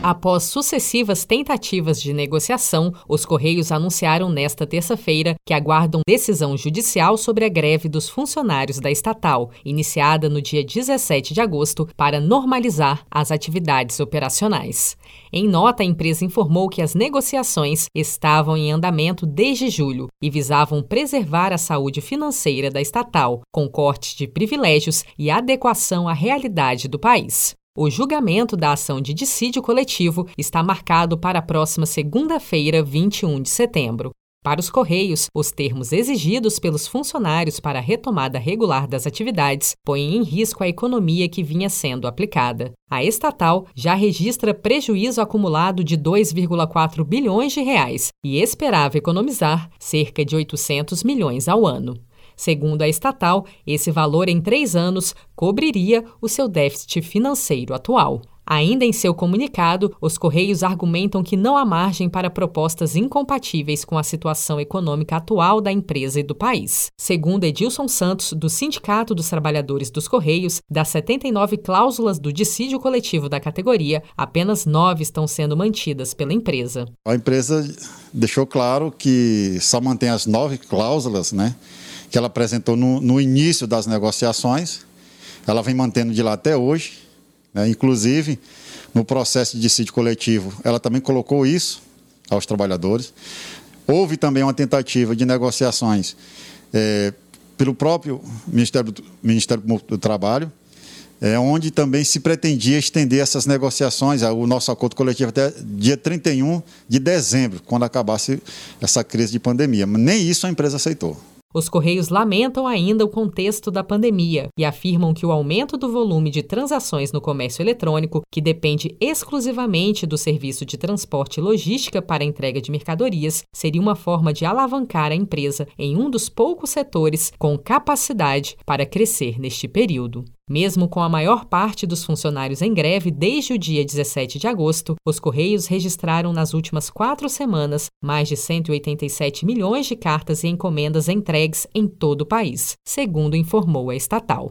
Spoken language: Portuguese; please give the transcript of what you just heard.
Após sucessivas tentativas de negociação, os Correios anunciaram nesta terça-feira que aguardam decisão judicial sobre a greve dos funcionários da estatal, iniciada no dia 17 de agosto, para normalizar as atividades operacionais. Em nota, a empresa informou que as negociações estavam em andamento desde julho e visavam preservar a saúde financeira da estatal, com corte de privilégios e adequação à realidade do país. O julgamento da ação de dissídio coletivo está marcado para a próxima segunda-feira, 21 de setembro. Para os Correios, os termos exigidos pelos funcionários para a retomada regular das atividades põem em risco a economia que vinha sendo aplicada. A estatal já registra prejuízo acumulado de 2,4 bilhões de reais e esperava economizar cerca de 800 milhões ao ano. Segundo a estatal, esse valor em três anos cobriria o seu déficit financeiro atual. Ainda em seu comunicado, os Correios argumentam que não há margem para propostas incompatíveis com a situação econômica atual da empresa e do país. Segundo Edilson Santos, do Sindicato dos Trabalhadores dos Correios, das 79 cláusulas do dissídio coletivo da categoria, apenas nove estão sendo mantidas pela empresa. A empresa deixou claro que só mantém as nove cláusulas, né? Que ela apresentou no, no início das negociações. Ela vem mantendo de lá até hoje. Né? Inclusive, no processo de dissídio coletivo, ela também colocou isso aos trabalhadores. Houve também uma tentativa de negociações é, pelo próprio Ministério do, Ministério do Trabalho, é, onde também se pretendia estender essas negociações, o nosso acordo coletivo até dia 31 de dezembro, quando acabasse essa crise de pandemia. Nem isso a empresa aceitou. Os Correios lamentam ainda o contexto da pandemia e afirmam que o aumento do volume de transações no comércio eletrônico, que depende exclusivamente do serviço de transporte e logística para a entrega de mercadorias, seria uma forma de alavancar a empresa em um dos poucos setores com capacidade para crescer neste período. Mesmo com a maior parte dos funcionários em greve desde o dia 17 de agosto, os Correios registraram nas últimas quatro semanas mais de 187 milhões de cartas e encomendas entregues em todo o país, segundo informou a estatal.